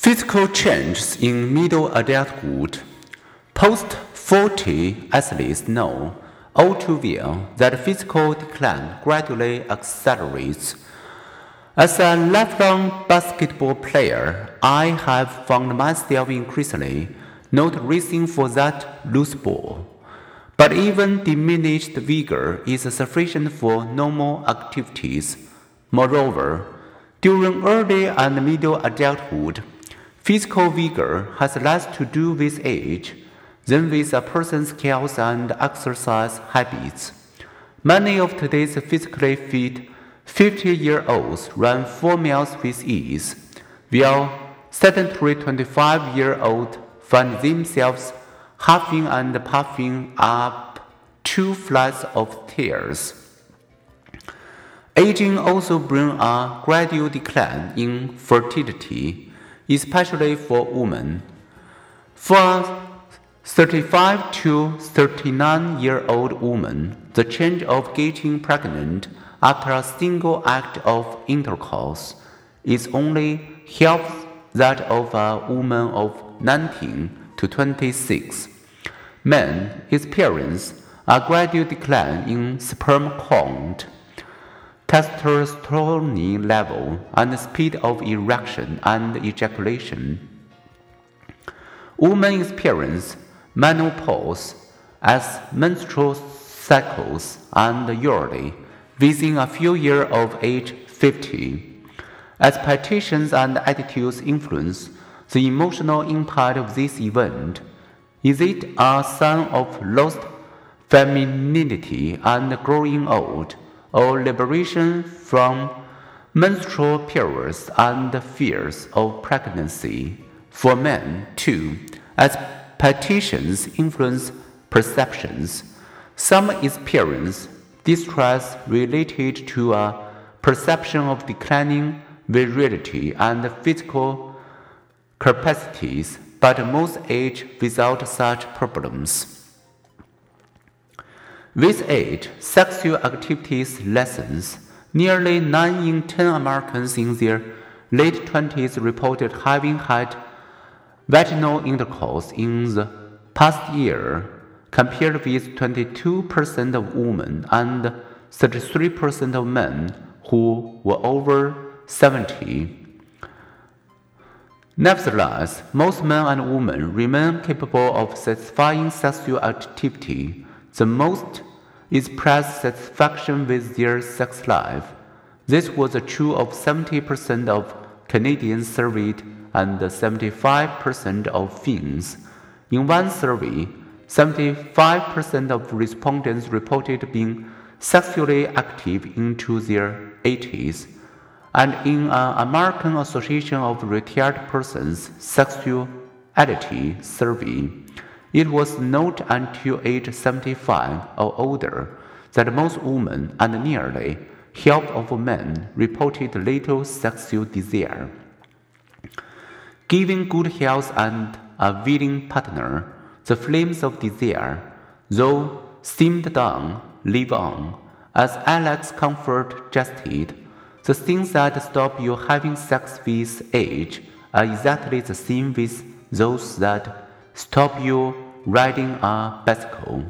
Physical changes in middle adulthood. Post 40 athletes know all too well that physical decline gradually accelerates. As a lifelong basketball player, I have found myself increasingly not racing for that loose ball. But even diminished vigor is sufficient for normal activities. Moreover, during early and middle adulthood, Physical vigor has less to do with age than with a person's health and exercise habits. Many of today's physically fit 50 year olds run 4 miles with ease, while sedentary 25 year olds find themselves huffing and puffing up two flights of stairs. Aging also brings a gradual decline in fertility especially for women. For 35 to 39 year old women, the change of getting pregnant after a single act of intercourse is only half that of a woman of 19 to 26. Men experience a gradual decline in sperm count testosterone level, and speed of erection and ejaculation. Women experience menopause as menstrual cycles and yearly within a few years of age 50. Expectations and attitudes influence the emotional impact of this event. Is it a sign of lost femininity and growing old? Or liberation from menstrual periods and fears of pregnancy. For men, too, as petitions influence perceptions, some experience distress related to a perception of declining virility and physical capacities, but most age without such problems. With age, sexual activities lessens. Nearly 9 in 10 Americans in their late 20s reported having had vaginal intercourse in the past year, compared with 22% of women and 33% of men who were over 70. Nevertheless, most men and women remain capable of satisfying sexual activity. The most express satisfaction with their sex life. This was true of 70% of Canadians surveyed and 75% of Finns. In one survey, 75% of respondents reported being sexually active into their 80s. And in an American Association of Retired Persons Sexuality survey, it was not until age 75 or older that most women and nearly half of men reported little sexual desire. Given good health and a willing partner, the flames of desire, though simmed down, live on. As Alex Comfort jested, the things that stop you having sex with age are exactly the same with those that stop you riding a bicycle.